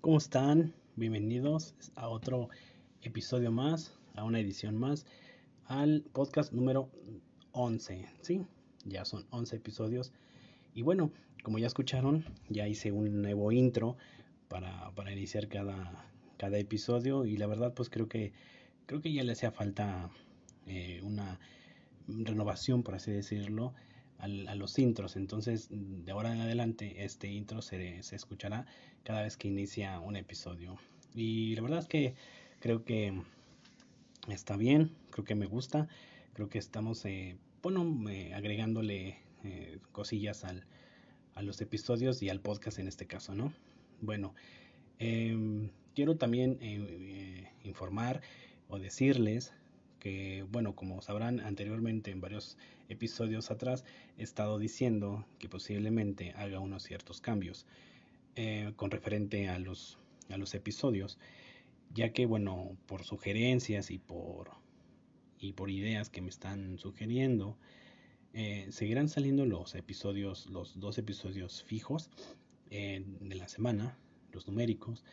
¿Cómo están? Bienvenidos a otro episodio más, a una edición más, al podcast número 11, ¿sí? Ya son 11 episodios. Y bueno, como ya escucharon, ya hice un nuevo intro para, para iniciar cada, cada episodio y la verdad pues creo que, creo que ya le hacía falta eh, una renovación, por así decirlo, a los intros. Entonces, de ahora en adelante, este intro se, se, escuchará cada vez que inicia un episodio. Y la verdad es que creo que está bien, creo que me gusta, creo que estamos, eh, bueno, agregándole eh, cosillas al, a los episodios y al podcast en este caso, ¿no? Bueno, em, quiero también eh, informar o decirles que, bueno, como sabrán anteriormente en varios episodios atrás, he estado diciendo que posiblemente haga unos ciertos cambios eh, con referente a los, a los episodios, ya que, bueno, por sugerencias y por, y por ideas que me están sugiriendo, eh, seguirán saliendo los episodios, los dos episodios fijos eh, de la semana, los numéricos,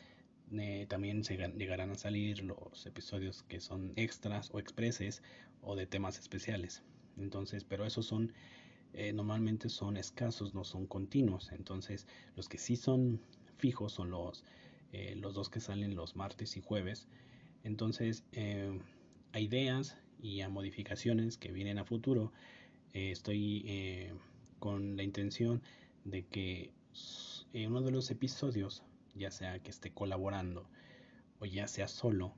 eh, también llegarán a salir los episodios que son extras o expreses o de temas especiales. Entonces, pero esos son eh, normalmente son escasos, no son continuos. Entonces, los que sí son fijos son los, eh, los dos que salen los martes y jueves. Entonces, a ideas y a modificaciones que vienen a futuro, estoy con la intención de que uno de los episodios ya sea que esté colaborando o ya sea solo,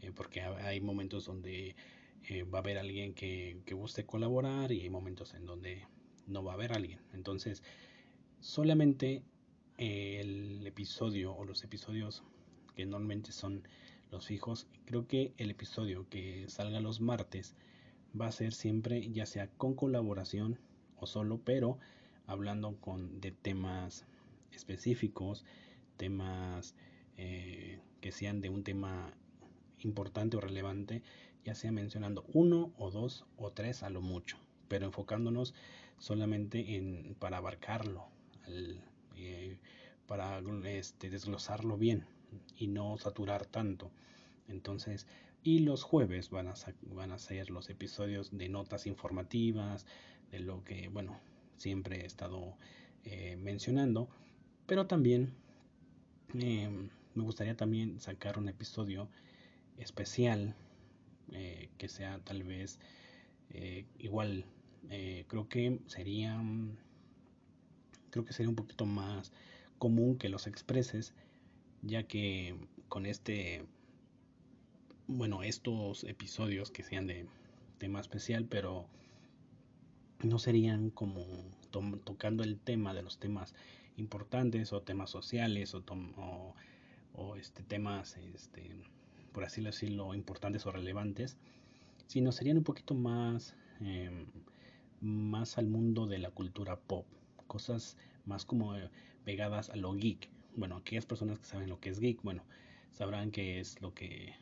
eh, porque hay momentos donde eh, va a haber alguien que, que guste colaborar y hay momentos en donde no va a haber alguien. Entonces, solamente eh, el episodio o los episodios que normalmente son los fijos, creo que el episodio que salga los martes va a ser siempre ya sea con colaboración o solo, pero hablando con de temas específicos temas eh, que sean de un tema importante o relevante, ya sea mencionando uno o dos o tres a lo mucho, pero enfocándonos solamente en para abarcarlo, eh, para este, desglosarlo bien y no saturar tanto. Entonces, y los jueves van a, van a ser los episodios de notas informativas, de lo que, bueno, siempre he estado eh, mencionando, pero también Me gustaría también sacar un episodio especial eh, que sea tal vez eh, igual eh, creo que sería creo que sería un poquito más común que los expreses ya que con este bueno estos episodios que sean de tema especial pero no serían como tocando el tema de los temas importantes o temas sociales o, o, este, temas, este, por así decirlo, importantes o relevantes, sino serían un poquito más, em, más al mundo de la cultura pop, cosas más como eh, pegadas a lo geek. Bueno, aquellas personas que saben lo que es geek, bueno, sabrán que es lo que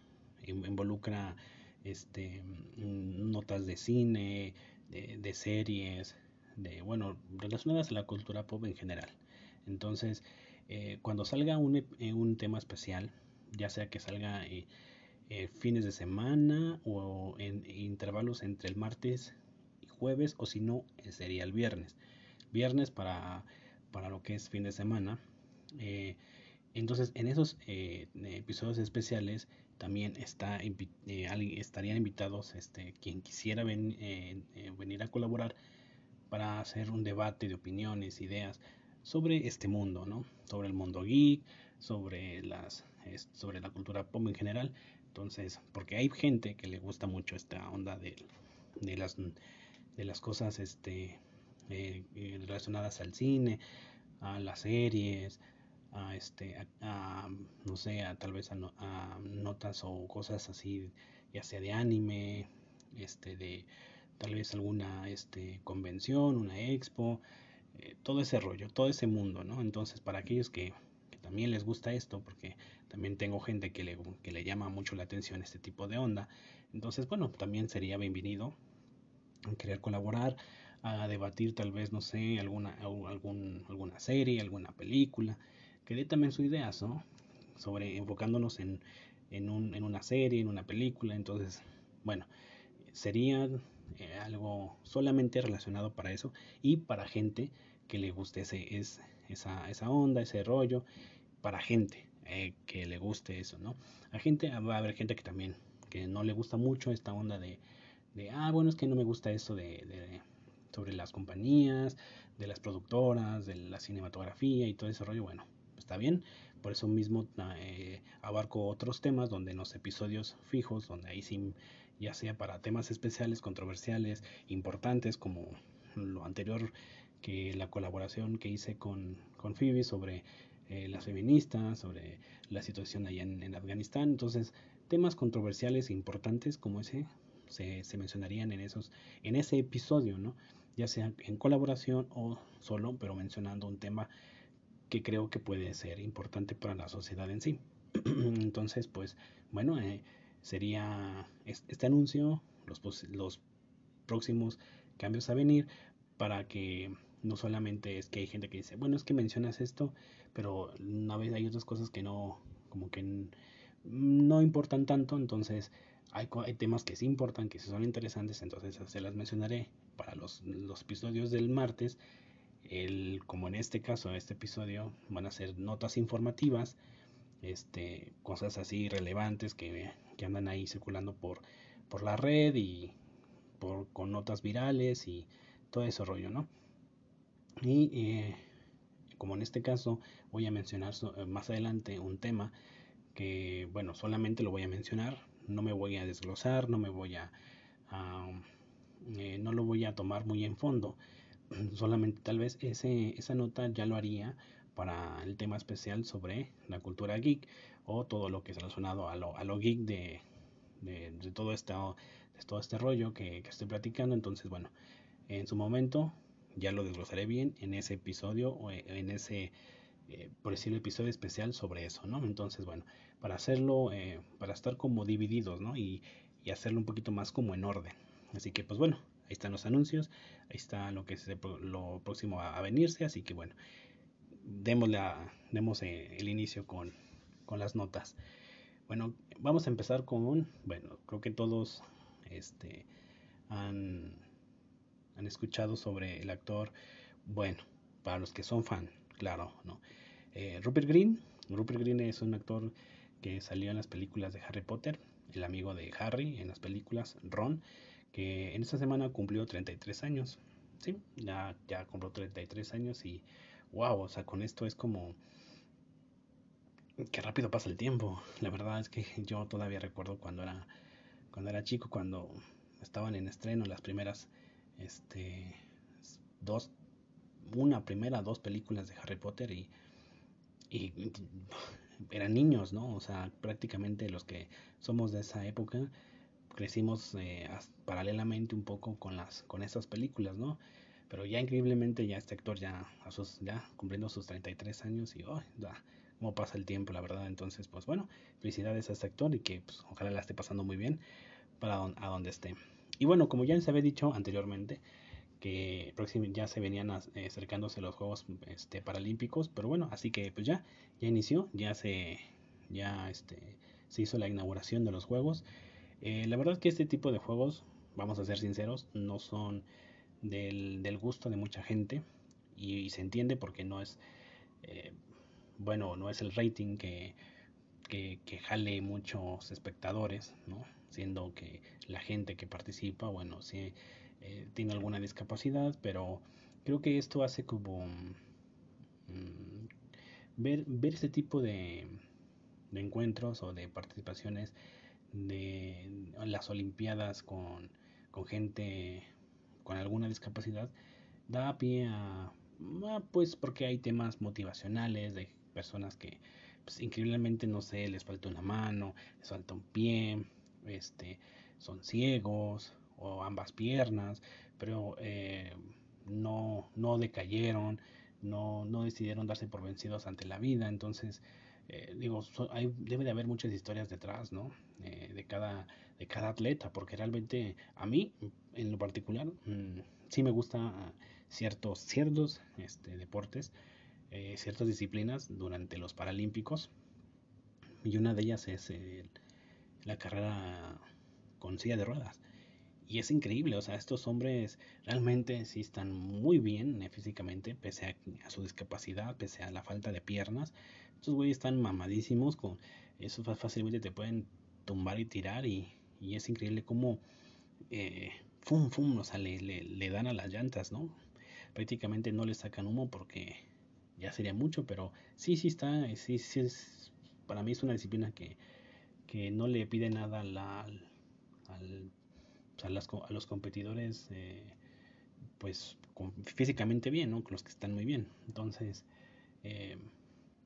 involucra este, notas de cine, de, de series, de, bueno, relacionadas a la cultura pop en general. Entonces, eh, cuando salga un, eh, un, tema especial, ya sea que salga eh, fines de semana o en intervalos entre el martes y jueves, o si no, sería el viernes. Viernes para, para lo que es fin de semana. entonces, en esos episodios especiales también está, estarían invitados este, quien quisiera venir a colaborar para hacer un debate de opiniones, ideas sobre este mundo, ¿no? Sobre el mundo geek, sobre las sobre la cultura pop en general. Entonces, porque hay gente que le gusta mucho esta onda de, de las de las cosas este eh, relacionadas al cine, a las series, a este a, no sé, a, tal vez a, a, notas o cosas así, ya sea de anime, este de tal vez alguna este convención, una expo, eh, todo ese rollo, todo ese mundo, ¿no? Entonces, para aquellos que, también les gusta esto, porque también tengo gente que le, que le llama mucho la atención este tipo de onda, entonces, bueno, también sería bienvenido a querer colaborar, a debatir tal vez, no sé, alguna, alguna serie, alguna película, que dé también sus ideas, ¿no? Sobre enfocándonos en, en, un, en una serie, en una película, entonces, bueno, sería eh, algo solamente relacionado para eso y para gente que le guste ese, es, esa, esa onda, ese rollo, para gente eh, que le guste eso, ¿no? A gente, va a haber gente que también, que no le gusta mucho esta onda de, ah, bueno, es que no me gusta eso de, de, sobre las compañías, de las productoras, de la cinematografía y todo ese rollo, bueno, está bien, por eso mismo eh, abarco otros temas donde en los episodios fijos, donde ahí sí, ya sea para temas especiales, controversiales, importantes, como lo anterior que la colaboración que hice con, con Phoebe sobre eh, las feministas, sobre la situación allá en, Afganistán. Entonces, temas controversiales e importantes como ese se, se, mencionarían en, esos, en ese episodio, ¿no? ya sea en colaboración o solo, pero mencionando un tema que creo que puede ser importante para la sociedad en sí. Entonces, pues, bueno, eh, sería este anuncio, los, los próximos cambios a venir, para que no solamente es que hay gente que dice, bueno, es que mencionas esto, pero a veces hay otras cosas que no, como que no importan tanto, entonces hay, hay temas que sí importan, que sí son interesantes, entonces se las mencionaré para los, los episodios del martes. El, como en este caso, este episodio, van a ser notas informativas, este, cosas así relevantes que, que andan ahí circulando por, por la red y por, con notas virales y todo ese rollo, ¿no? Y eh, como en este caso voy a mencionar eh, más adelante un tema que, bueno, solamente lo voy a mencionar, no me voy a desglosar, no me voy a, eh, no lo voy a tomar muy en fondo, solamente tal vez ese, esa nota ya lo haría para el tema especial sobre la cultura geek o todo lo que es relacionado a lo, a lo geek de, de, todo, este, de todo este rollo que, que estoy platicando. Entonces, bueno, en su momento ya lo desglosaré bien en ese episodio o en ese, eh, por decirlo, episodio especial sobre eso, ¿no? Entonces, bueno, para hacerlo, eh, para estar como divididos, ¿no? Y, y, hacerlo un poquito más como en orden. Así que, pues bueno, ahí están los anuncios, ahí está lo que es lo próximo a, venirse, así que bueno, demos, demos eh, el inicio con, con las notas. Bueno, vamos a empezar con, bueno, creo que todos este, han han escuchado sobre el actor, bueno, para los que son fan, claro, ¿no? Eh, Rupert Green, Rupert Green es un actor que salió en las películas de Harry Potter, el amigo de Harry en las películas, Ron, que en esta semana cumplió 33 años, sí, ya, ya cumplió 33 años y wow, o sea, con esto es como que rápido pasa el tiempo. La verdad es que yo todavía recuerdo cuando era cuando era chico, cuando estaban en estreno las primeras este dos una primera dos películas de Harry Potter y, y eran niños no o sea prácticamente los que somos de esa época crecimos eh, paralelamente un poco con las con estas películas no pero ya increíblemente ya este actor ya a sus ya cumpliendo sus 33 años y oh, cómo pasa el tiempo la verdad entonces pues bueno felicidades a este actor y que pues, ojalá la esté pasando muy bien para donde esté y bueno, como ya les había dicho anteriormente, que ya se venían eh, acercándose los Juegos este, Paralímpicos, pero bueno, así que pues ya, ya inició, ya se, ya este, se hizo la inauguración de los Juegos. Eh, la verdad que este tipo de juegos, vamos a ser sinceros, no son del, del gusto de mucha gente y, se entiende porque no es, eh, bueno, no es el rating que, que, que jale muchos espectadores, ¿no? siendo que la gente que participa, bueno, sí eh, tiene alguna discapacidad, pero creo que esto hace como mm, ver, ver ese tipo de, de encuentros o de participaciones de las Olimpiadas con, con gente con alguna discapacidad da pie a, pues porque hay temas motivacionales de personas que pues, increíblemente no sé les falta una mano les falta un pie este, son ciegos o ambas piernas, pero eh, no, no decayeron, no, no decidieron darse por vencidos ante la vida. Entonces, eh, digo, debe de haber muchas historias detrás, ¿no? Eh, de, cada, de cada atleta, porque realmente a mí, en lo particular, mm, sí me gusta ciertos, ciertos este, deportes. Eh, ciertas disciplinas durante los Paralímpicos y una de ellas es la carrera con silla de ruedas. Y es increíble, o sea, estos hombres realmente sí están muy bien eh, físicamente, pese a, su discapacidad, pese a la falta de piernas. Estos güeyes están mamadísimos, con eso fácilmente te pueden tumbar y tirar y, es increíble cómo eh, fum fum, o sea, le, le, dan a las llantas, ¿no? Prácticamente no le sacan humo porque ya sería mucho, pero sí, sí está, sí, sí es, para mí es una disciplina que, que no le pide nada al, al a, los competidores eh, pues físicamente bien, ¿no? Los que están muy bien. Entonces, eh,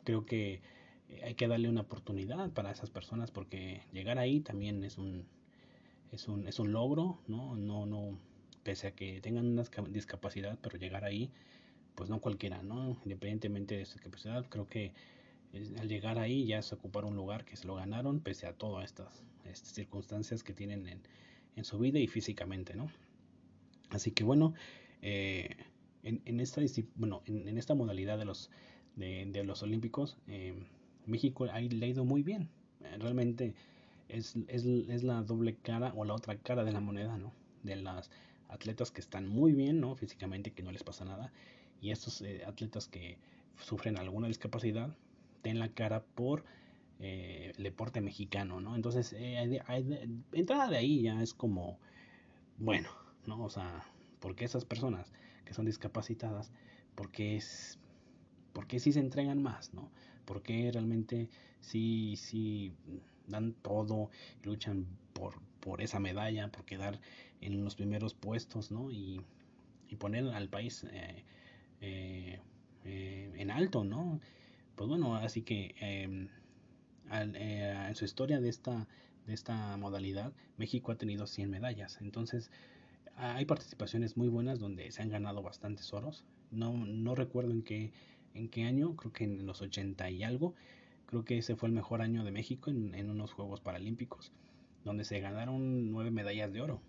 creo que hay que darle una oportunidad para esas personas porque llegar ahí también es un es un, es un logro, ¿no? No, no, pese a que tengan una discapacidad, pero llegar ahí, pues no cualquiera, ¿no? Independientemente de su capacidad, creo que al llegar ahí ya es ocupar un lugar que se lo ganaron, pese a todas estas, circunstancias que tienen en, en su vida y físicamente, ¿no? Así que bueno, eh, en, esta, bueno en, esta modalidad de los, de, los Olímpicos, eh, México ha leído muy bien. Realmente es, es, es, la doble cara o la otra cara de la moneda, ¿no? De las atletas que están muy bien, ¿no? Físicamente, que no les pasa nada. Y estos eh, atletas que sufren alguna discapacidad, den la cara por eh, el deporte mexicano, ¿no? Entonces, eh, entrada de ahí ya es como, bueno, ¿no? O sea, porque esas personas que son discapacitadas, porque es, porque sí se entregan más, ¿no? Porque realmente sí, sí dan todo, luchan por, por esa medalla, por quedar en los primeros puestos, ¿no? Y, y poner al país eh, en alto, ¿no? Pues bueno, así que em, eh, en su historia de esta, de esta modalidad, México ha tenido 100 medallas. Entonces, hay participaciones muy buenas donde se han ganado bastantes oros. No, no recuerdo en qué, en qué año, creo que en los 80 y algo. Creo que ese fue el mejor año de México en, en unos Juegos Paralímpicos, donde se ganaron nueve medallas de oro.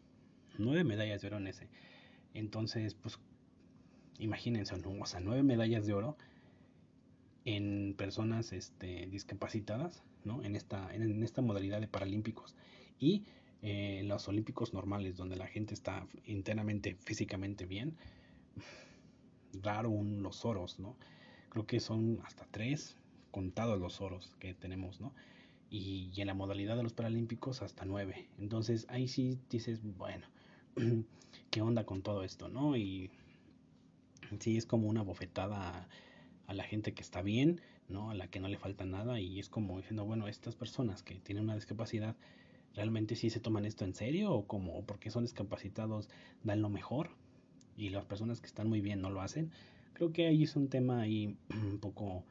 Nueve medallas de oro en ese. Entonces, pues, imagínense, o sea, nueve medallas de oro en personas este, discapacitadas, ¿no? En esta, en, esta modalidad de paralímpicos y eh, los olímpicos normales, donde la gente está internamente, físicamente bien, raro un, los oros, ¿no? Creo que son hasta tres contados los oros que tenemos, ¿no? Y, en la modalidad de los paralímpicos hasta nueve. Entonces ahí sí dices, bueno, ¿qué onda con todo esto, no? Sí es como una bofetada a la gente que está bien, ¿no? A la que no le falta nada y es como diciendo, bueno, estas personas que tienen una discapacidad, ¿realmente sí se toman esto en serio o como porque son discapacitados dan lo mejor y las personas que están muy bien no lo hacen? Creo que ahí es un tema ahí un poco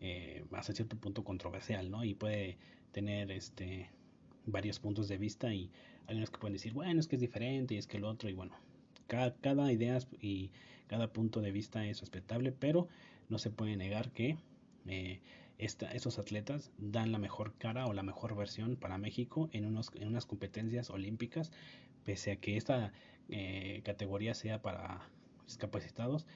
eh, hasta cierto punto controversial, ¿no? Y puede tener este varios puntos de vista y hay unos que pueden decir, bueno, es que es diferente y es que el otro y bueno, cada, cada idea y cada punto de vista es respetable, pero no se puede negar que eh, estos atletas dan la mejor cara o la mejor versión para México en, unos, en unas competencias olímpicas, pese a que esta eh, categoría sea para discapacitados,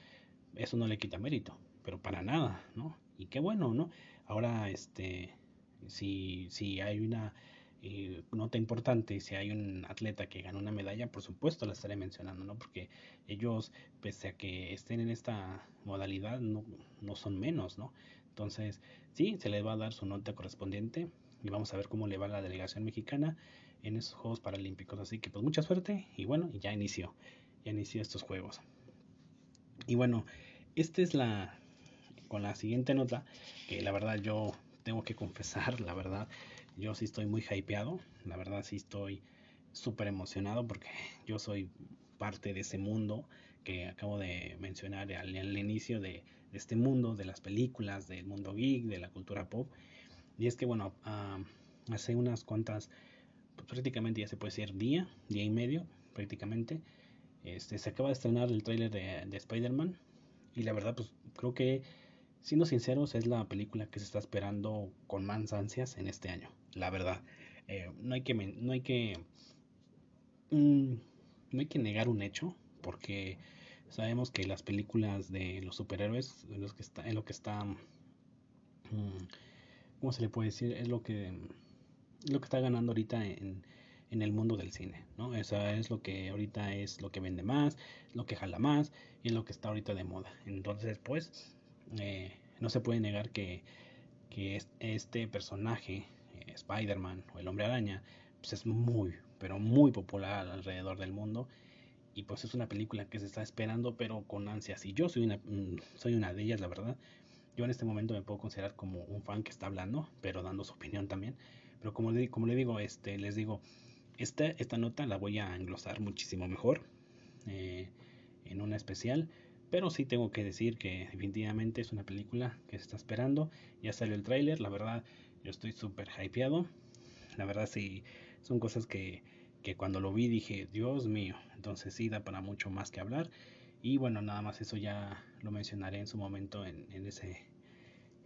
eso no le quita mérito, pero para nada, ¿no? Y qué bueno, ¿no? Ahora, este, si, si hay una eh, nota importante, si hay un atleta que gana una medalla, por supuesto la estaré mencionando, ¿no? Porque ellos, pese a que estén en esta modalidad, no, son menos, ¿no? Entonces, sí, se les va a dar su nota correspondiente y vamos a ver cómo le va a la delegación mexicana en esos Juegos Paralímpicos. Así que pues mucha suerte y bueno, ya inició, ya inició estos Juegos. Y bueno, esta es la, con la siguiente nota, que la verdad yo tengo que confesar, la verdad, yo sí estoy muy hypeado, la verdad sí estoy súper emocionado porque yo soy parte de ese mundo que acabo de mencionar al, inicio de, este mundo, de las películas, del mundo geek, de la cultura pop. Y es que bueno, hace unas cuantas, pues, prácticamente ya se puede decir día, día y medio prácticamente, este, se acaba de estrenar el tráiler de, de Spider-Man y la verdad pues creo que siendo sinceros es la película que se está esperando con más ansias en este año la verdad. Eh, no hay que, no hay que, mm, no hay que negar un hecho, porque sabemos que las películas de los superhéroes, en, los que está, en lo que está, mm, ¿cómo se le puede decir? Es lo que, lo que está ganando ahorita en, en el mundo del cine, ¿no? Eso es lo que ahorita es lo que vende más, lo que jala más y es lo que está ahorita de moda. Entonces, pues, eh, no se puede negar que, que este personaje, Spider-Man o el Hombre Araña, pues es muy, pero muy popular alrededor del mundo. Y pues es una película que se está esperando pero con ansias. Y yo soy una, mm, soy una de ellas la verdad. Yo en este momento me puedo considerar como un fan que está hablando pero dando su opinión también. Pero como le, digo este les digo esta, esta nota la voy a englosar muchísimo mejor eh, en una especial. Pero sí tengo que decir que definitivamente es una película que se está esperando. Ya salió el tráiler la verdad yo estoy súper hypeado la verdad sí son cosas que que cuando lo vi dije, Dios mío, entonces sí da para mucho más que hablar. Y bueno, nada más eso ya lo mencionaré en su momento en, ese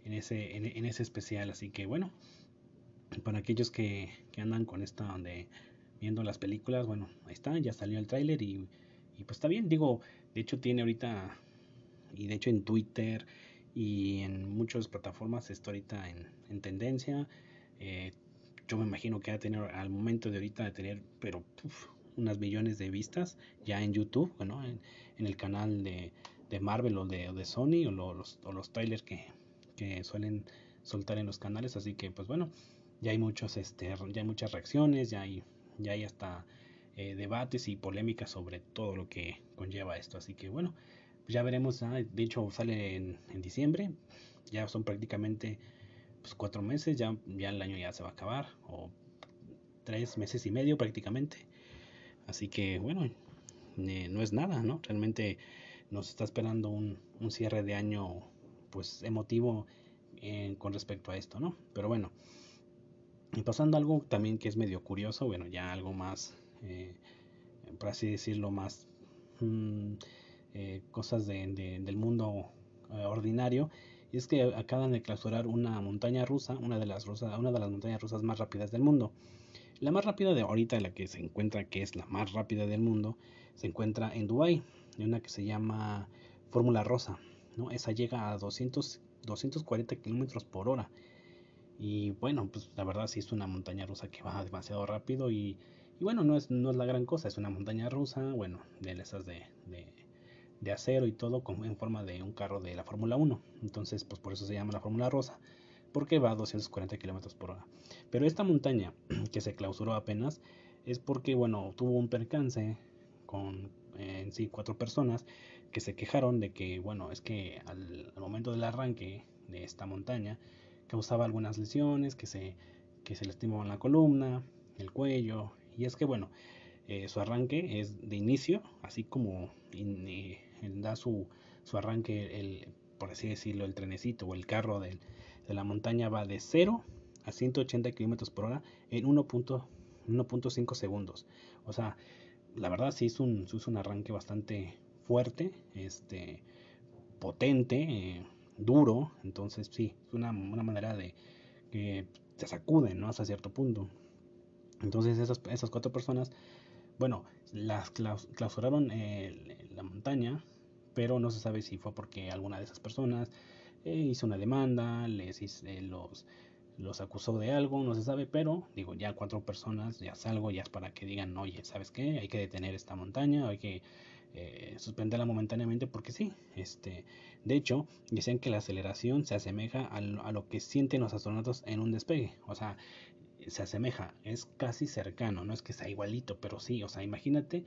en ese en, ese especial. Así que bueno, para aquellos que, que andan con esta donde viendo las películas, bueno, ahí está, ya salió el tráiler y, y pues está bien, digo, de hecho tiene ahorita, y de hecho en Twitter y en muchas plataformas está ahorita en, en tendencia. Eh, yo me imagino que va a tener al momento de ahorita de tener, pero unas millones de vistas ya en YouTube, bueno, en, el canal de, de, Marvel o de, Sony o los, o los trailers que, que, suelen soltar en los canales, así que pues bueno, ya hay muchos, este, ya hay muchas reacciones, ya hay, ya hay hasta eh, debates y polémicas sobre todo lo que conlleva esto, así que bueno, ya veremos, ah, de hecho sale en, en diciembre, ya son prácticamente pues, cuatro meses, ya, ya el año ya se va a acabar, o tres meses y medio prácticamente. Así que bueno, no es nada, ¿no? Realmente nos está esperando un, un cierre de año pues emotivo eh, con respecto a esto, ¿no? Pero bueno, y pasando algo también que es medio curioso, bueno, ya algo más, eh, por así decirlo, más mm, eh, cosas de, del mundo ordinario y es que acaban de clausurar una montaña rusa, una de las una de las montañas rusas más rápidas del mundo. La más rápida de ahorita, la que se encuentra, que es la más rápida del mundo, se encuentra en Dubai, en una que se llama Fórmula Rosa, ¿no? Esa llega a 200, 240 kilómetros por hora. Y bueno, pues la verdad sí es una montaña rusa que va demasiado rápido y, bueno, no es, no es la gran cosa, es una montaña rusa, bueno, de esas de de acero y todo en forma de un carro de la Fórmula 1. Entonces, pues por eso se llama la Fórmula Rosa, porque va a 240 kilómetros por hora. Pero esta montaña que se clausuró apenas es porque, bueno, tuvo un percance con en sí cuatro personas que se quejaron de que, bueno, es que al, momento del arranque de esta montaña causaba algunas lesiones, que se, que se lastimaban la columna, el cuello, y es que, bueno, eh, su arranque es de inicio, así como eh, da su, su arranque, el, por así decirlo, el trenecito o el carro de, la montaña va de 0 a 180 kilómetros por hora en 1.5 segundos. O sea, la verdad sí es un, es un arranque bastante fuerte, este, potente, eh, duro. Entonces sí, es una, una manera de que se sacuden ¿no? hasta cierto punto. Entonces esas, esas cuatro personas, bueno, las clausuraron eh, la montaña pero no se sabe si fue porque alguna de esas personas eh, hizo una demanda, les eh, los, los acusó de algo, no se sabe, pero digo, ya cuatro personas, ya es algo, ya es para que digan, oye, ¿sabes qué? Hay que detener esta montaña, hay que eh, suspenderla momentáneamente porque sí, este, de hecho, dicen que la aceleración se asemeja a lo, a lo que sienten los astronautas en un despegue, o sea, se asemeja, es casi cercano, no es que sea igualito, pero sí, o sea, imagínate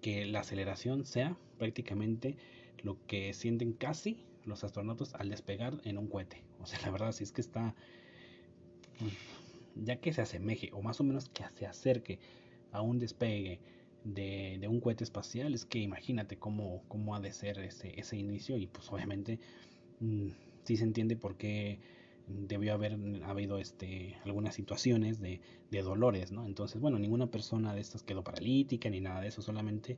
que la aceleración sea prácticamente lo que sienten casi los astronautas al despegar en un cohete. O sea, la verdad, si es que está, pues, ya que se asemeje, o más o menos que se acerque a un despegue de, un cohete espacial, es que imagínate cómo, cómo ha de ser ese, inicio y pues obviamente mm, sí se entiende por qué debió haber habido este, algunas situaciones de, de, dolores, ¿no? Entonces, bueno, ninguna persona de estas quedó paralítica ni nada de eso, solamente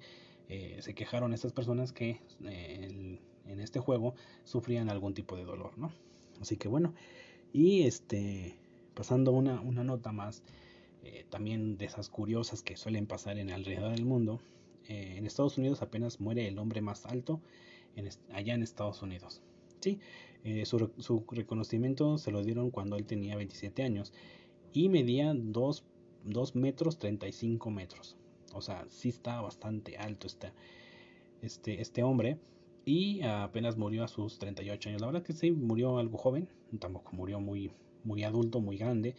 eh, se quejaron estas personas que eh, en este juego sufrían algún tipo de dolor, ¿no? Así que bueno, y este, pasando una, una nota más, eh, también de esas curiosas que suelen pasar en alrededor del mundo, en Estados Unidos apenas muere el hombre más alto allá en Estados Unidos. Sí, eh, su, reconocimiento se lo dieron cuando él tenía 27 años y medía 2, 2 metros 35 metros. O sea, sí está bastante alto este, este, este hombre y apenas murió a sus 38 años. La verdad que sí, murió algo joven, tampoco murió muy, muy adulto, muy grande,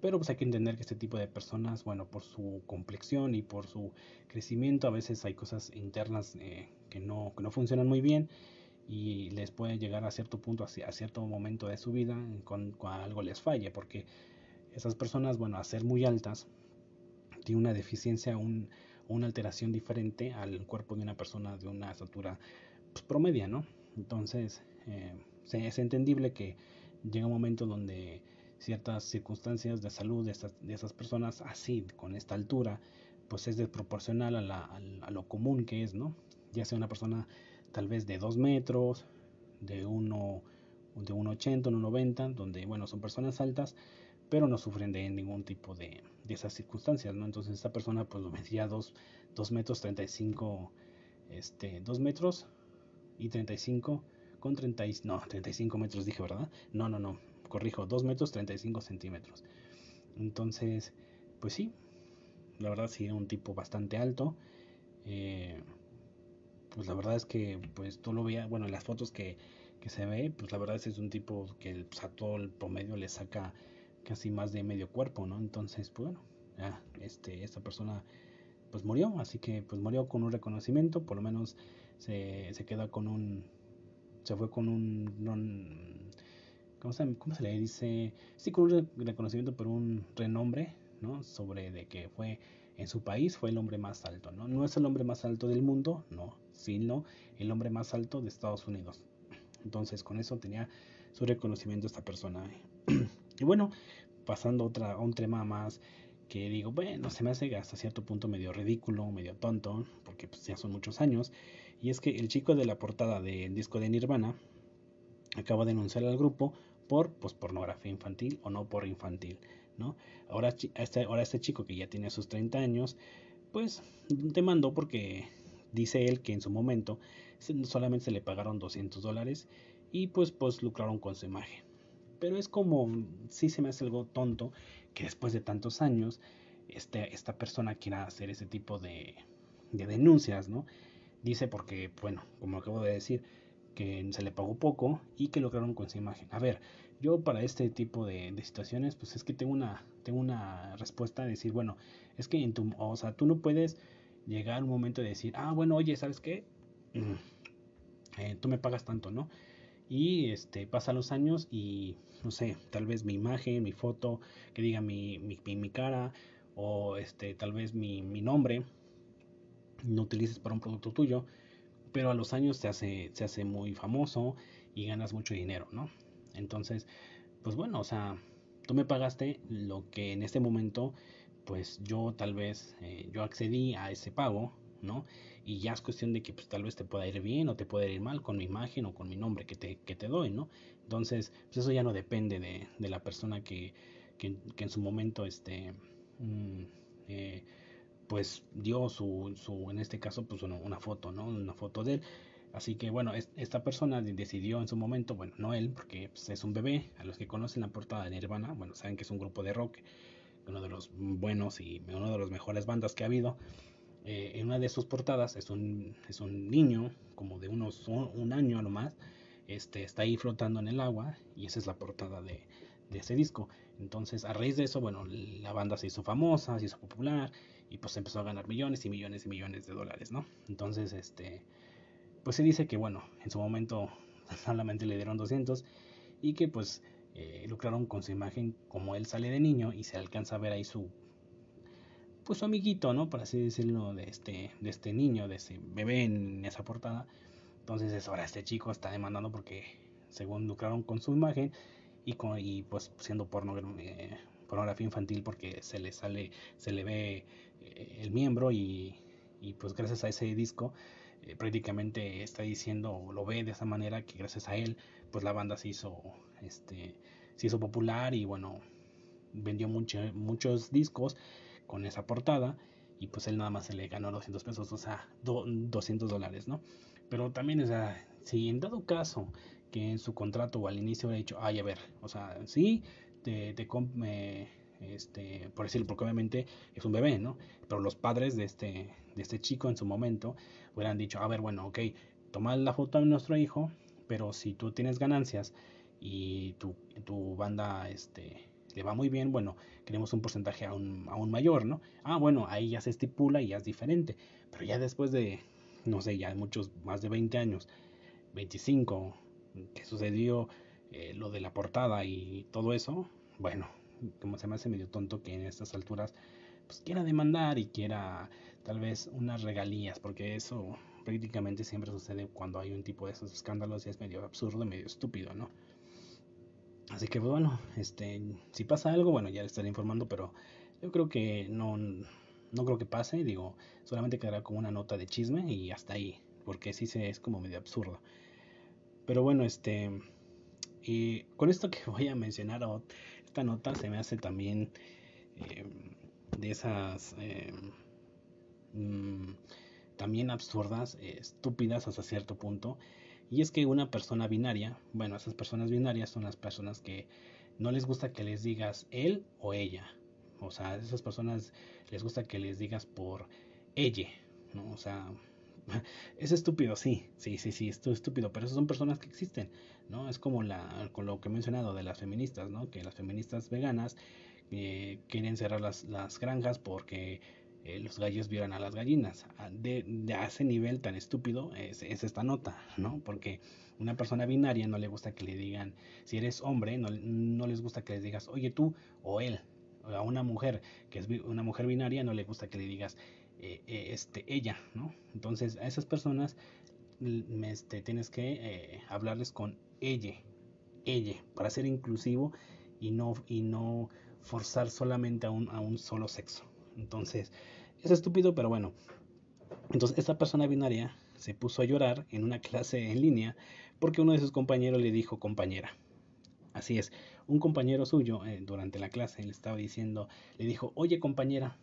pero pues hay que entender que este tipo de personas, bueno, por su complexión y por su crecimiento, a veces hay cosas internas eh, que, no, que no funcionan muy bien y les puede llegar a cierto punto, a, cierto momento de su vida, con, algo les falle, porque esas personas, bueno, a ser muy altas, tienen una deficiencia, un, una alteración diferente al cuerpo de una persona de una estatura pues, promedia, ¿no? Entonces, eh, es entendible que llega un momento donde ciertas circunstancias de salud de, esas personas así, con esta altura, pues es desproporcional a, la, a, lo común que es, ¿no? Ya sea una persona tal vez de 2 metros, de 1, de 1,80, 1,90, donde, bueno, son personas altas, pero no sufren de ningún tipo de, de esas circunstancias, ¿no? Entonces esta persona pues medía 2, 2 metros 35, este, 2 metros y 35 con 30, no, 35 metros dije, ¿verdad? No, no, no, corrijo, 2 metros 35 centímetros. Entonces, pues sí, la verdad sí, un tipo bastante alto. Eh, pues la verdad es que, pues tú lo veías, bueno, en las fotos que, que se ve, pues la verdad es, es un tipo que pues, a todo el promedio le saca casi más de medio cuerpo, ¿no? Entonces, pues bueno, ya, este, esta persona pues murió, así que pues murió con un reconocimiento, por lo menos se, se queda con un, se fue con un, ¿cómo se, ¿cómo se, le dice? Sí, con un reconocimiento por un renombre, ¿no? Sobre de que fue en su país fue el hombre más alto, ¿no? No es el hombre más alto del mundo, no, sino el hombre más alto de Estados Unidos. Entonces, con eso tenía su reconocimiento esta persona. y bueno, pasando otra, a un tema más que digo, bueno, se me hace hasta cierto punto medio ridículo, medio tonto, porque pues ya son muchos años. Y es que el chico de la portada del disco de Nirvana acaba de denunciar al grupo por pues, pornografía infantil o no por infantil, ¿no? Ahora este, ahora este chico que ya tiene sus 30 años, pues demandó porque dice él que en su momento solamente se le pagaron 200 dólares y pues pues lucraron con su imagen. Pero es como, sí se me hace algo tonto que después de tantos años este, esta persona quiera hacer ese tipo de, de denuncias, ¿no? Dice porque, bueno, como acabo de decir, que se le pagó poco y que lograron con su imagen. A ver, yo para este tipo de, situaciones, pues es que tengo una, tengo una respuesta de decir, bueno, es que en tu, o sea, tú no puedes llegar un momento de decir, ah, bueno, oye, ¿sabes qué? Mm, eh, tú me pagas tanto, ¿no? Y este, pasan los años y, no sé, tal vez mi imagen, mi foto, que diga mi, mi, mi cara, o este, tal vez mi, mi nombre, no utilices para un producto tuyo, pero a los años se hace, se hace muy famoso y ganas mucho dinero, ¿no? Entonces, pues bueno, o sea, tú me pagaste lo que en este momento, pues yo tal vez, eh, yo accedí a ese pago, ¿no? Y ya es cuestión de que pues tal vez te pueda ir bien o te pueda ir mal con mi imagen o con mi nombre que te, que te doy, ¿no? Entonces, pues eso ya no depende de, de la persona que, que, en su momento, este, mm, eh, pues dio su, su, en este caso, pues una, foto, ¿no? Una foto de él. Así que bueno, esta persona decidió en su momento, bueno, no él, porque pues, es un bebé, a los que conocen la portada de Nirvana, bueno, saben que es un grupo de rock, uno de los buenos y uno de los mejores bandas que ha habido. Eh, en una de sus portadas es un, es un niño, como de unos un, año a lo más, este, está ahí flotando en el agua y esa es la portada de, de ese disco. Entonces, a raíz de eso, bueno, la banda se hizo famosa, se hizo popular y pues empezó a ganar millones y millones y millones de dólares, ¿no? Entonces, este, pues se dice que, bueno, en su momento solamente le dieron 200 y que pues eh, lucraron con su imagen como él sale de niño y se alcanza a ver ahí su, pues su amiguito, ¿no? Por así decirlo, de este, de este niño, de ese bebé en esa portada. Entonces, ahora este chico está demandando porque según lucraron con su imagen y, con, y pues siendo eh, pornografía infantil porque se le sale, se le ve eh, el miembro y, pues gracias a ese disco eh, prácticamente está diciendo lo ve de esa manera que gracias a él pues la banda se hizo este se hizo popular y bueno vendió mucho, muchos discos con esa portada y pues él nada más se le ganó 200 pesos, o sea, 200 dólares, ¿no? Pero también, o sea, si en dado caso que en su contrato o al inicio hubiera dicho, ay, a ver, o sea, sí, te, te este, por decirlo, porque obviamente es un bebé, ¿no? Pero los padres de este, de este chico en su momento hubieran dicho, a ver, bueno, ok, toma la foto de nuestro hijo, pero si tú tienes ganancias y tu, tu banda este, le va muy bien, bueno, queremos un porcentaje aún, aún mayor, ¿no? Ah, bueno, ahí ya se estipula y ya es diferente. Pero ya después de, no sé, ya muchos, más de 20 años, 25, que sucedió eh, lo de la portada y todo eso, bueno, como se me hace medio tonto que en estas alturas pues quiera demandar y quiera tal vez unas regalías, porque eso prácticamente siempre sucede cuando hay un tipo de esos escándalos y es medio absurdo, medio estúpido, ¿no? Así que pues, bueno, este, si pasa algo, bueno, ya le estaré informando, pero yo creo que no, no creo que pase, digo, solamente quedará como una nota de chisme y hasta ahí, porque sí se es como medio absurdo. Pero bueno, este, y con esto que voy a mencionar, esta nota se me hace también em, de esas em, mm, también absurdas, estúpidas hasta cierto punto. Y es que una persona binaria, bueno, esas personas binarias son las personas que no les gusta que les digas él o ella. O sea, a esas personas les gusta que les digas por ella, ¿no? O sea, es estúpido, sí, sí, sí, sí, es estúpido, pero esas son personas que existen, ¿no? Es como la, con lo que he mencionado de las feministas, ¿no? Que las feministas veganas eh, quieren cerrar las, las granjas porque eh, los gallos violan a las gallinas. Ah, de, de, a ese nivel tan estúpido es, esta nota, ¿no? Porque una persona binaria no le gusta que le digan, si eres hombre, no, no les gusta que les digas, oye tú o él. A una mujer que es una mujer binaria no le gusta que le digas eh, eh, este, ella, ¿no? Entonces a esas personas este, tienes que hablarles con ella, ella, para ser inclusivo y no, y no forzar solamente a un, a un solo sexo. Entonces, es estúpido, pero bueno. Entonces, esta persona binaria se puso a llorar en una clase en línea porque uno de sus compañeros le dijo compañera. Así es, un compañero suyo eh, durante la clase le estaba diciendo, le dijo, oye compañera.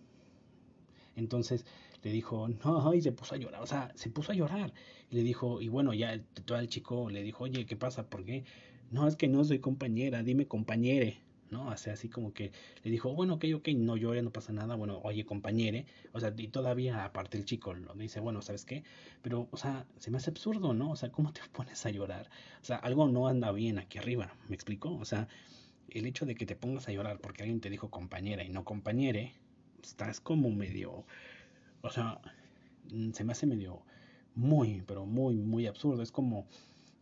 Entonces le dijo, no, y se puso a llorar, o sea, se puso a llorar. Y le dijo, y bueno, ya todo el chico le dijo, oye, ¿qué pasa? ¿Por qué? No, es que no soy compañera, dime compañere. ¿no? O sea, así como que le dijo, bueno, ok, ok, no llore, no pasa nada, bueno, oye, compañere, o sea, y todavía aparte el chico lo dice, bueno, ¿sabes qué? Pero, o sea, se me hace absurdo, ¿no? O sea, ¿cómo te pones a llorar? O sea, algo no anda bien aquí arriba, ¿me explico? O sea, el hecho de que te pongas a llorar porque alguien te dijo compañera y no compañere, estás como medio, o sea, se me hace medio muy, pero muy, muy absurdo, es como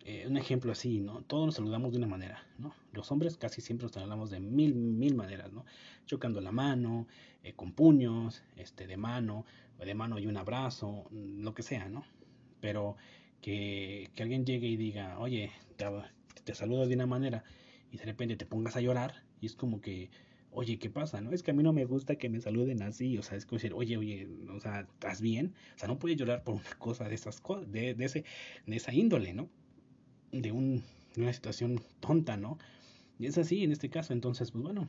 eh, un ejemplo así, ¿no? Todos nos saludamos de una manera, ¿no? Los hombres casi siempre nos saludamos de mil, mil maneras, ¿no? Chocando la mano, eh, con puños, este, de mano, de mano y un abrazo, mm, lo que sea, ¿no? Pero que, que alguien llegue y diga, oye, te, te saludo de una manera y de repente te pongas a llorar y es como que, oye, ¿qué pasa? ¿No? Es que a mí no me gusta que me saluden así, o sea, es como decir, oye, oye, o sea, ¿estás bien? O sea, no puedes llorar por una cosa de esas cosas, de, de, ese, de esa índole, ¿no? de, un, una situación tonta, ¿no? Y es así en este caso, entonces, pues bueno,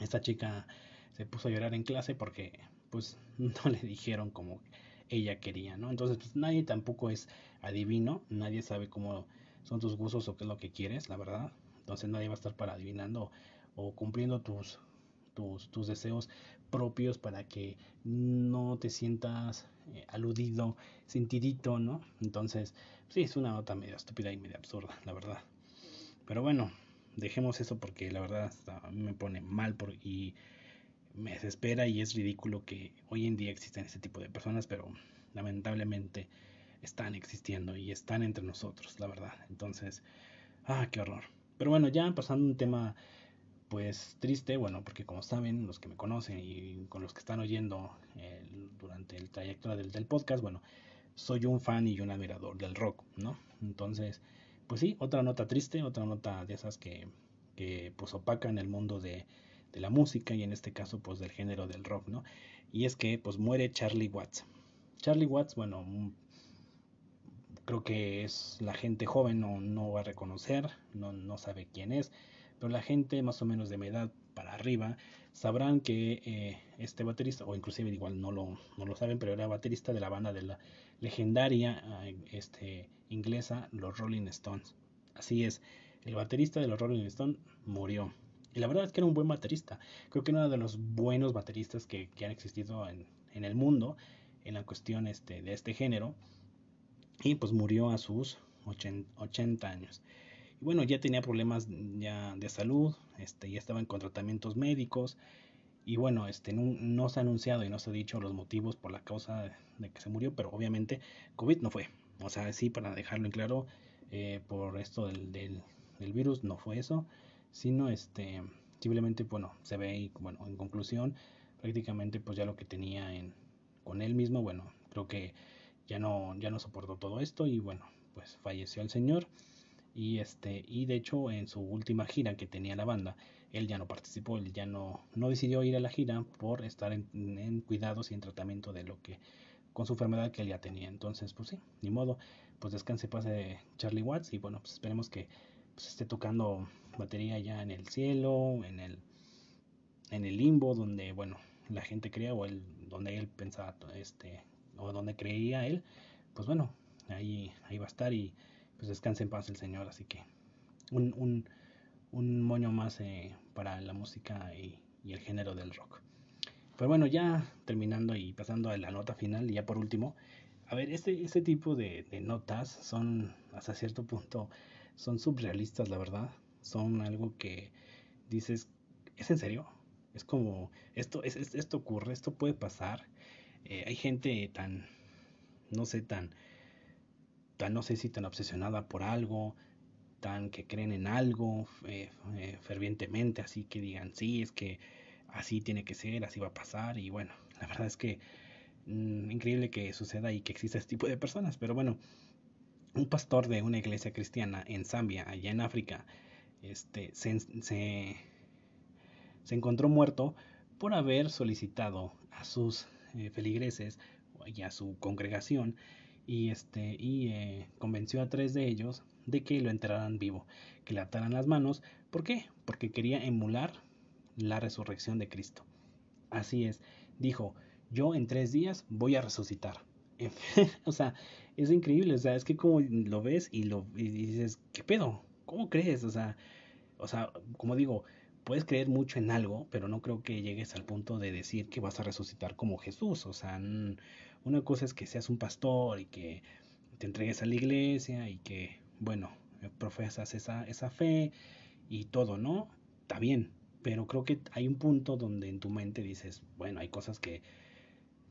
esta chica se puso a llorar en clase porque pues no le dijeron como ella quería, ¿no? Entonces, pues nadie tampoco es adivino, nadie sabe cómo son tus gustos o qué es lo que quieres, la verdad. Entonces nadie va a estar para adivinando o cumpliendo tus, tus, tus deseos propios para que no te sientas eh, aludido, sentidito, ¿no? Entonces, sí, es una nota medio estúpida y medio absurda, la verdad. Pero bueno, dejemos eso porque la verdad a me pone mal por, y me desespera y es ridículo que hoy en día existen este tipo de personas, pero lamentablemente están existiendo y están entre nosotros, la verdad. Entonces, ah, qué horror. Pero bueno, ya pasando un tema pues triste, bueno, porque como saben, los que me conocen y con los que están oyendo durante el trayecto del, del, podcast, bueno, soy un fan y un admirador del rock, ¿no? Entonces, pues sí, otra nota triste, otra nota de esas que, que pues opacan el mundo de, de la música y en este caso pues del género del rock, ¿no? Y es que pues muere Charlie Watts. Charlie Watts, bueno, creo que es la gente joven no, no va a reconocer, no, no sabe quién es, pero la gente más o menos de mi edad para arriba sabrán que eh, este baterista, o inclusive igual no lo, no lo saben, pero era baterista de la banda de la legendaria este, inglesa, los Rolling Stones. Así es, el baterista de los Rolling Stones murió. Y la verdad es que era un buen baterista. Creo que uno de los buenos bateristas que, han existido en, en, el mundo en la cuestión este, de este género. Y pues murió a sus 80 años. Y bueno, ya tenía problemas ya de salud, este, ya estaba con tratamientos médicos. Y bueno, este, no, se ha anunciado y no se ha dicho los motivos por la causa de que se murió, pero obviamente COVID no fue. O sea, sí, para dejarlo en claro, eh, por esto del, del, virus no fue eso, sino este, simplemente, bueno, se ve y bueno, en conclusión, prácticamente pues ya lo que tenía en, con él mismo, bueno, creo que ya no, ya no soportó todo esto y bueno, pues falleció el señor y este y de hecho en su última gira que tenía la banda él ya no participó él ya no no decidió ir a la gira por estar en, cuidados y en tratamiento de lo que con su enfermedad que él ya tenía. Entonces pues sí ni modo. Pues descanse pase Charlie Watts y bueno pues esperemos que pues, esté tocando batería ya en el cielo en el en el limbo donde bueno la gente creía o él donde él pensaba este o donde creía él. Pues bueno ahí ahí va a estar y pues descanse en paz el Señor, así que un, un, un moño más eh, para la música y, el género del rock. Pero bueno, ya terminando y pasando a la nota final, y ya por último, a ver, este, este tipo de, notas son hasta cierto punto, son surrealistas, la verdad. Son algo que dices, ¿es en serio? Es como, esto, es, esto ocurre, esto puede pasar. Eh, hay gente tan, no sé, tan tan no sé si tan obsesionada por algo, tan que creen en algo eh, fervientemente, así que digan, sí, es que así tiene que ser, así va a pasar, y bueno, la verdad es que mm, increíble que suceda y que exista este tipo de personas, pero bueno, un pastor de una iglesia cristiana en Zambia, allá en África, este, se, se, encontró muerto por haber solicitado a sus eh, feligreses y a su congregación y, este, y eh, convenció a tres de ellos de que lo enterraran vivo, que le ataran las manos. ¿Por qué? Porque quería emular la resurrección de Cristo. Así es, dijo, yo en tres días voy a resucitar. o sea, es increíble, o sea, es que como lo ves y lo dices, ¿qué pedo? ¿Cómo crees? O sea, o sea, como digo, puedes creer mucho en algo, pero no creo que llegues al punto de decir que vas a resucitar como Jesús. O sea, una cosa es que seas un pastor y que te entregues a la iglesia y que, bueno, profesas esa, esa fe y todo, ¿no? Está bien, pero creo que hay un punto donde en tu mente dices, bueno, hay cosas que,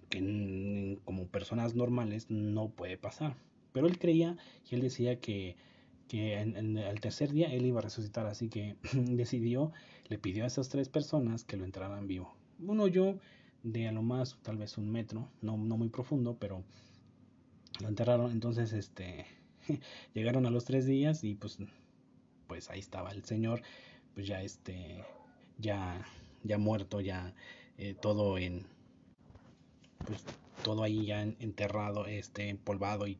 que como personas normales no puede pasar. Pero él creía y él decía que, que en, al tercer día él iba a resucitar, así que decidió, le pidió a esas tres personas que lo entraran vivo. Uno yo de a lo más tal vez un metro, no, no muy profundo, pero lo enterraron, entonces este llegaron a los tres días y pues pues ahí estaba el señor, pues ya este ya ya muerto, ya eh, todo en pues todo ahí ya enterrado, este empolvado y,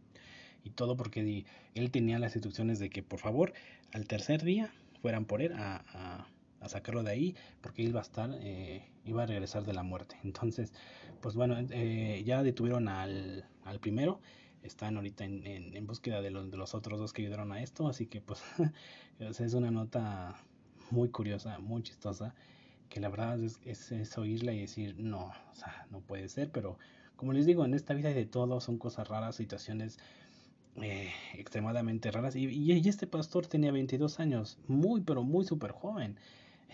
y todo porque él tenía las instrucciones de que por favor al tercer día fueran por él a a sacarlo de ahí porque él iba a estar, eh, iba a regresar de la muerte. Entonces, pues bueno, eh, ya detuvieron al, al, primero, están ahorita en, en, búsqueda de los, los, otros dos que ayudaron a esto, así que pues es una nota muy curiosa, muy chistosa, que la verdad es, es, oírla y decir, no, o sea, no puede ser, pero como les digo, en esta vida de todo, son cosas raras, situaciones eh, extremadamente raras. Y, y, este pastor tenía 22 años, muy, pero muy súper joven.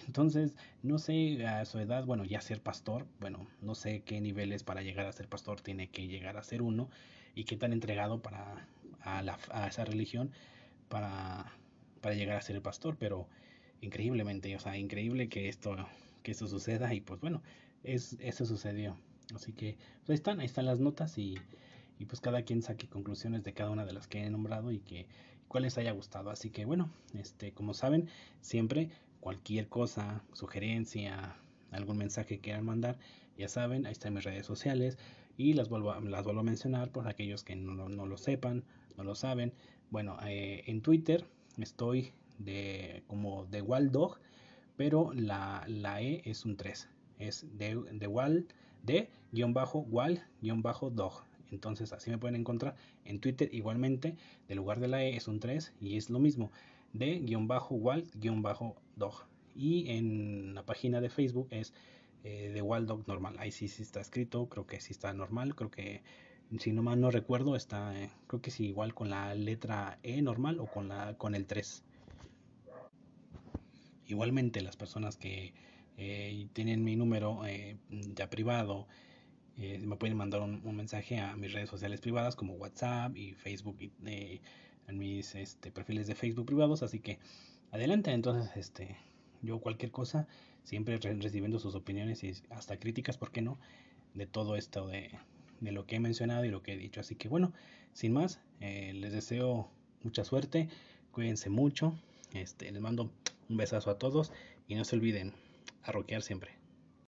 Entonces, no sé a su edad, bueno, ya ser pastor, bueno, no sé qué niveles para llegar a ser pastor tiene que llegar a ser uno y qué tan entregado para a, la, a esa religión para, para llegar a ser el pastor, pero increíblemente, o sea, increíble que esto, que esto suceda y pues bueno, es, eso sucedió. Así que pues ahí están, ahí están las notas y, y pues cada quien saque conclusiones de cada una de las que he nombrado y que cuál les haya gustado. Así que bueno, este, como saben, siempre cualquier cosa, sugerencia, algún mensaje que quieran mandar, ya saben, ahí están mis redes sociales y las vuelvo las vuelvo a mencionar por aquellos que no, no, lo sepan, no lo saben. Bueno, eh, en Twitter estoy de como de Wall Dog, pero la, la E es un 3. Es de, de Wall de guion bajo Wall guion bajo Dog. Entonces así me pueden encontrar en Twitter igualmente. De lugar de la E es un 3 y es lo mismo de guion bajo Wall guion bajo Dog. Y en la página de Facebook es eh, de Wall Dog normal. Ahí sí, sí está escrito, creo que sí está normal, creo que si no mal no recuerdo, está, eh, creo que sí, igual con la letra E normal o con, la, con el 3. Igualmente las personas que eh, tienen mi número eh, ya privado, me pueden mandar un, mensaje a mis redes sociales privadas como WhatsApp y Facebook y en mis este, perfiles de Facebook privados. Así que adelante, entonces este, yo cualquier cosa, siempre recibiendo sus opiniones y hasta críticas, ¿por qué no? De todo esto de, de lo que he mencionado y lo que he dicho. Así que bueno, sin más, eh, les deseo mucha suerte, cuídense mucho, este, les mando un besazo a todos y no se olviden a rockear siempre.